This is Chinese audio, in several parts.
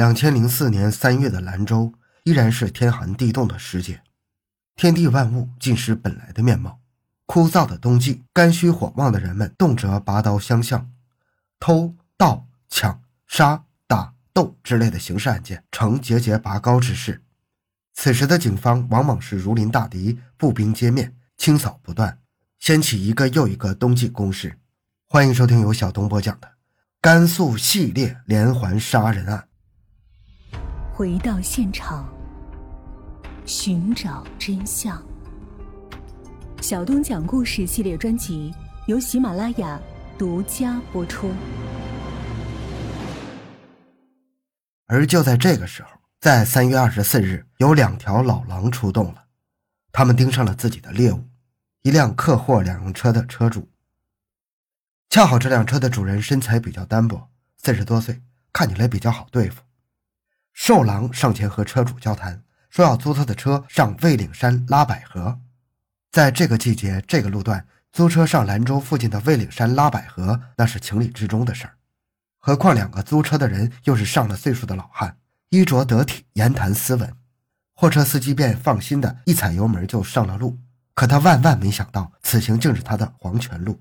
两千零四年三月的兰州依然是天寒地冻的时节，天地万物尽失本来的面貌。枯燥的冬季，肝虚火旺的人们动辄拔刀相向，偷盗抢杀打斗之类的刑事案件呈节节拔高之势。此时的警方往往是如临大敌，步兵街面，清扫不断，掀起一个又一个冬季攻势。欢迎收听由小东播讲的甘肃系列连环杀人案。回到现场，寻找真相。小东讲故事系列专辑由喜马拉雅独家播出。而就在这个时候，在三月二十四日，有两条老狼出动了，他们盯上了自己的猎物——一辆客货两用车的车主。恰好这辆车的主人身材比较单薄，四十多岁，看起来比较好对付。瘦狼上前和车主交谈，说要租他的车上魏岭山拉百合。在这个季节，这个路段租车上兰州附近的魏岭山拉百合，那是情理之中的事儿。何况两个租车的人又是上了岁数的老汉，衣着得体，言谈斯文，货车司机便放心的一踩油门就上了路。可他万万没想到，此行竟是他的黄泉路。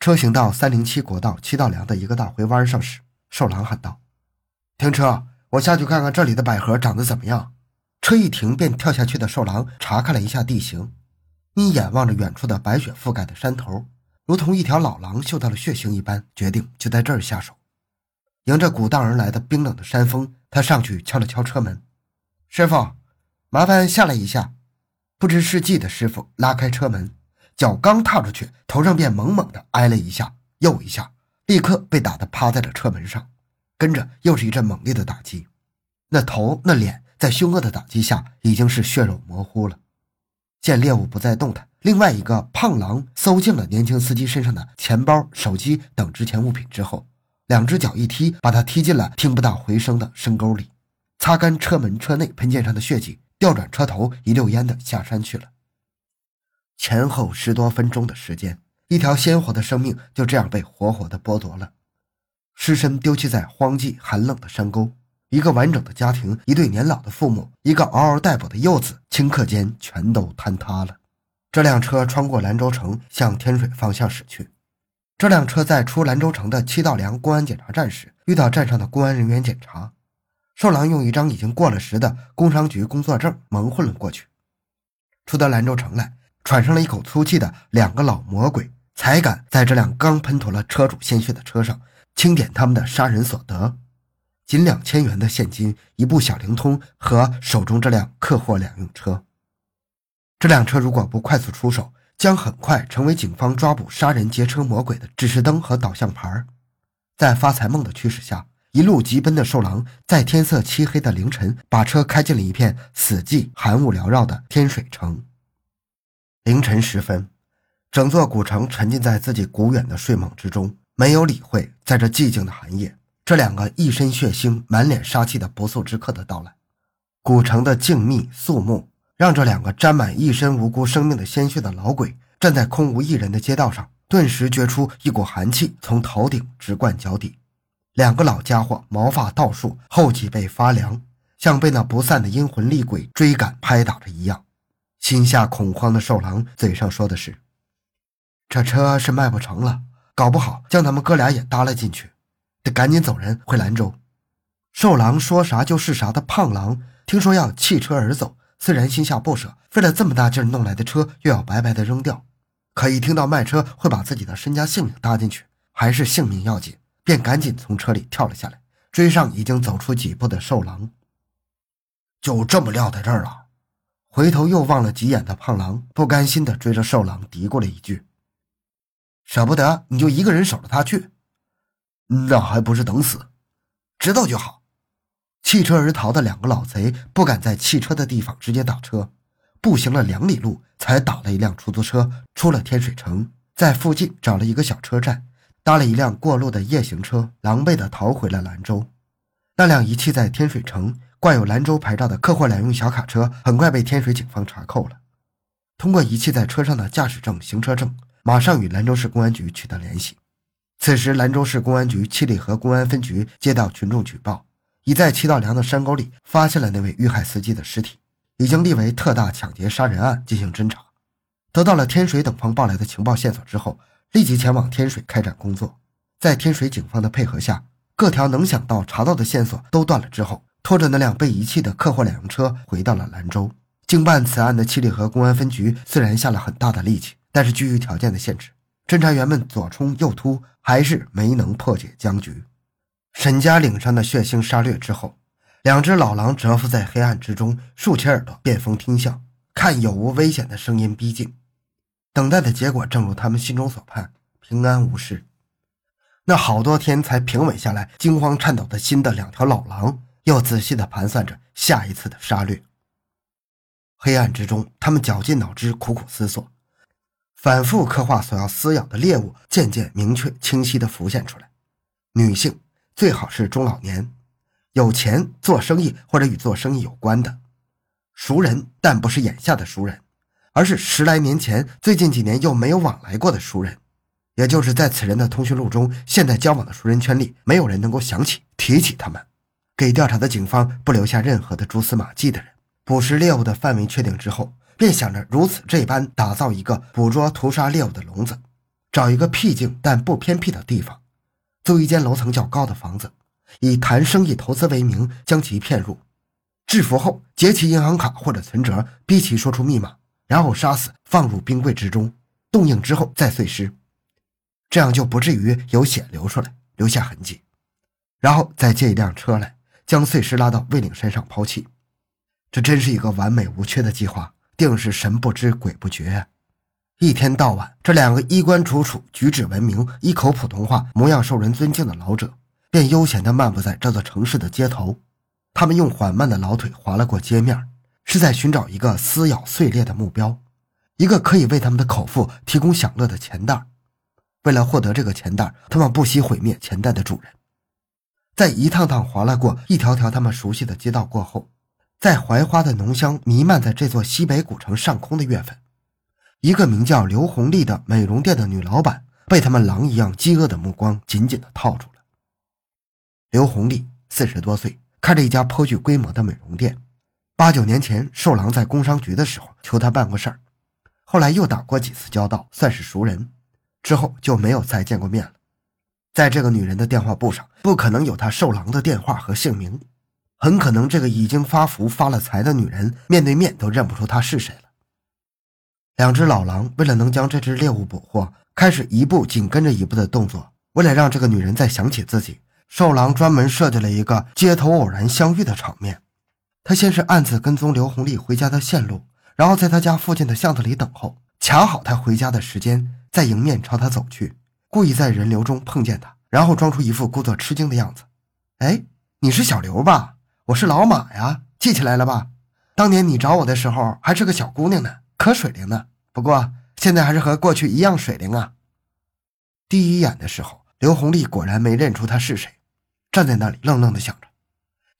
车行到三零七国道七道梁的一个大回弯上时，瘦狼喊道：“停车，我下去看看这里的百合长得怎么样。”车一停，便跳下去的瘦狼查看了一下地形。一眼望着远处的白雪覆盖的山头，如同一条老狼嗅到了血腥一般，决定就在这儿下手。迎着鼓荡而来的冰冷的山风，他上去敲了敲车门：“师傅，麻烦下来一下。”不知是计的师傅拉开车门，脚刚踏出去，头上便猛猛地挨了一下又一下，立刻被打得趴在了车门上。跟着又是一阵猛烈的打击，那头那脸在凶恶的打击下已经是血肉模糊了。见猎物不再动弹，另外一个胖狼搜尽了年轻司机身上的钱包、手机等值钱物品之后，两只脚一踢，把他踢进了听不到回声的深沟里，擦干车门车内喷溅上的血迹，调转车头，一溜烟的下山去了。前后十多分钟的时间，一条鲜活的生命就这样被活活的剥夺了，尸身丢弃在荒寂寒冷的山沟。一个完整的家庭，一对年老的父母，一个嗷嗷待哺的幼子，顷刻间全都坍塌了。这辆车穿过兰州城，向天水方向驶去。这辆车在出兰州城的七道梁公安检查站时，遇到站上的公安人员检查。瘦狼用一张已经过了时的工商局工作证蒙混了过去。出到兰州城来，喘上了一口粗气的两个老魔鬼，才敢在这辆刚喷涂了车主鲜血的车上清点他们的杀人所得。仅两千元的现金，一部小灵通和手中这辆客货两用车。这辆车如果不快速出手，将很快成为警方抓捕杀人劫车魔鬼的指示灯和导向牌。在发财梦的驱使下，一路疾奔的瘦狼在天色漆黑的凌晨，把车开进了一片死寂、寒雾缭绕的天水城。凌晨时分，整座古城沉浸在自己古远的睡梦之中，没有理会在这寂静的寒夜。这两个一身血腥、满脸杀气的不速之客的到来，古城的静谧肃穆，让这两个沾满一身无辜生命的鲜血的老鬼站在空无一人的街道上，顿时觉出一股寒气从头顶直灌脚底。两个老家伙毛发倒竖，后脊背发凉，像被那不散的阴魂厉鬼追赶拍打着一样。心下恐慌的瘦狼嘴上说的是：“这车是卖不成了，搞不好将他们哥俩也搭了进去。”得赶紧走人回兰州。瘦狼说啥就是啥的胖狼听说要弃车而走，虽然心下不舍，费了这么大劲弄来的车又要白白的扔掉，可一听到卖车会把自己的身家性命搭进去，还是性命要紧，便赶紧从车里跳了下来，追上已经走出几步的瘦狼。就这么撂在这儿了，回头又望了几眼的胖狼不甘心的追着瘦狼嘀咕了一句：“舍不得你就一个人守着他去。”那还不是等死？知道就好。弃车而逃的两个老贼不敢在弃车的地方直接打车，步行了两里路才打了一辆出租车，出了天水城，在附近找了一个小车站，搭了一辆过路的夜行车，狼狈地逃回了兰州。那辆遗弃在天水城、挂有兰州牌照的客货两用小卡车，很快被天水警方查扣了。通过遗弃在车上的驾驶证、行车证，马上与兰州市公安局取得联系。此时，兰州市公安局七里河公安分局接到群众举报，已在七道梁的山沟里发现了那位遇害司机的尸体，已经立为特大抢劫杀人案进行侦查。得到了天水等方报来的情报线索之后，立即前往天水开展工作。在天水警方的配合下，各条能想到、查到的线索都断了之后，拖着那辆被遗弃的客货两用车回到了兰州。经办此案的七里河公安分局虽然下了很大的力气，但是基于条件的限制，侦查员们左冲右突，还是没能破解僵局。沈家岭上的血腥杀掠之后，两只老狼蛰伏在黑暗之中，竖起耳朵，辨风听向，看有无危险的声音逼近。等待的结果正如他们心中所盼，平安无事。那好多天才平稳下来、惊慌颤抖的心的两条老狼，又仔细地盘算着下一次的杀掠。黑暗之中，他们绞尽脑汁，苦苦思索，反复刻画所要撕咬的猎物，渐渐明确清晰地浮现出来。女性。最好是中老年，有钱做生意或者与做生意有关的熟人，但不是眼下的熟人，而是十来年前、最近几年又没有往来过的熟人，也就是在此人的通讯录中，现在交往的熟人圈里，没有人能够想起提起他们，给调查的警方不留下任何的蛛丝马迹的人。捕食猎物的范围确定之后，便想着如此这般打造一个捕捉屠杀猎物的笼子，找一个僻静但不偏僻的地方。租一间楼层较高的房子，以谈生意投资为名将其骗入，制服后劫其银行卡或者存折，逼其说出密码，然后杀死，放入冰柜之中，冻硬之后再碎尸，这样就不至于有血流出来，留下痕迹。然后再借一辆车来，将碎尸拉到魏岭山上抛弃。这真是一个完美无缺的计划，定是神不知鬼不觉。一天到晚，这两个衣冠楚楚、举止文明、一口普通话、模样受人尊敬的老者，便悠闲地漫步在这座城市的街头。他们用缓慢的老腿划了过街面，是在寻找一个撕咬碎裂的目标，一个可以为他们的口腹提供享乐的钱袋。为了获得这个钱袋，他们不惜毁灭钱袋的主人。在一趟趟划拉过一条条他们熟悉的街道过后，在槐花的浓香弥漫在这座西北古城上空的月份。一个名叫刘红丽的美容店的女老板被他们狼一样饥饿的目光紧紧地套住了。刘红丽四十多岁，开着一家颇具规模的美容店。八九年前，寿郎在工商局的时候求她办过事儿，后来又打过几次交道，算是熟人。之后就没有再见过面了。在这个女人的电话簿上，不可能有她寿郎的电话和姓名，很可能这个已经发福发了财的女人，面对面都认不出她是谁了。两只老狼为了能将这只猎物捕获，开始一步紧跟着一步的动作。为了让这个女人再想起自己，瘦狼专门设计了一个街头偶然相遇的场面。他先是暗自跟踪刘红丽回家的线路，然后在他家附近的巷子里等候，卡好他回家的时间，再迎面朝他走去，故意在人流中碰见他，然后装出一副故作吃惊的样子。哎，你是小刘吧？我是老马呀，记起来了吧？当年你找我的时候还是个小姑娘呢。可水灵呢，不过现在还是和过去一样水灵啊。第一眼的时候，刘红丽果然没认出他是谁，站在那里愣愣的想着。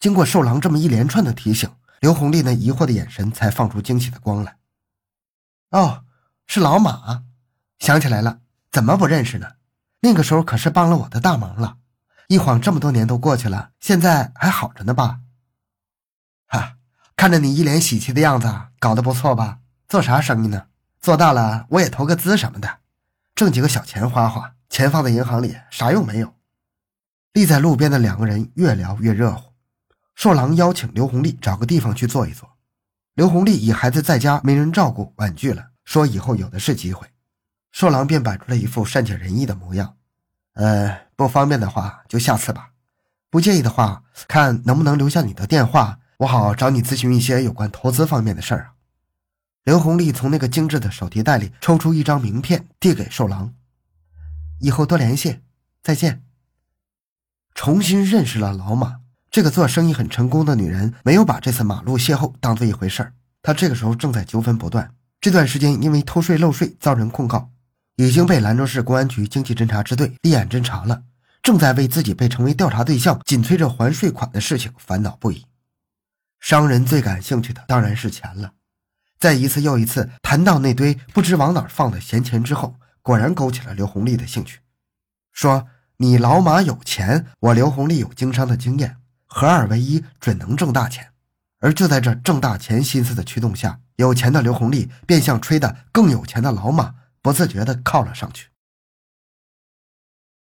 经过寿郎这么一连串的提醒，刘红丽那疑惑的眼神才放出惊喜的光来。哦，是老马，想起来了，怎么不认识呢？那个时候可是帮了我的大忙了。一晃这么多年都过去了，现在还好着呢吧？哈，看着你一脸喜气的样子，搞得不错吧？做啥生意呢？做大了我也投个资什么的，挣几个小钱花花。钱放在银行里啥用没有。立在路边的两个人越聊越热乎。寿郎邀请刘红丽找个地方去坐一坐。刘红丽以孩子在家没人照顾婉拒了，说以后有的是机会。寿郎便摆出了一副善解人意的模样。呃，不方便的话就下次吧。不介意的话，看能不能留下你的电话，我好找你咨询一些有关投资方面的事儿啊。刘红丽从那个精致的手提袋里抽出一张名片，递给寿郎：“以后多联系，再见。”重新认识了老马这个做生意很成功的女人，没有把这次马路邂逅当做一回事儿。她这个时候正在纠纷不断，这段时间因为偷税漏税遭人控告，已经被兰州市公安局经济侦查支队立案侦查了，正在为自己被成为调查对象、紧催着还税款的事情烦恼不已。商人最感兴趣的当然是钱了。在一次又一次谈到那堆不知往哪儿放的闲钱之后，果然勾起了刘红利的兴趣。说：“你老马有钱，我刘红利有经商的经验，合二为一准能挣大钱。而就在这挣大钱心思的驱动下，有钱的刘红利便像吹得更有钱的老马，不自觉地靠了上去。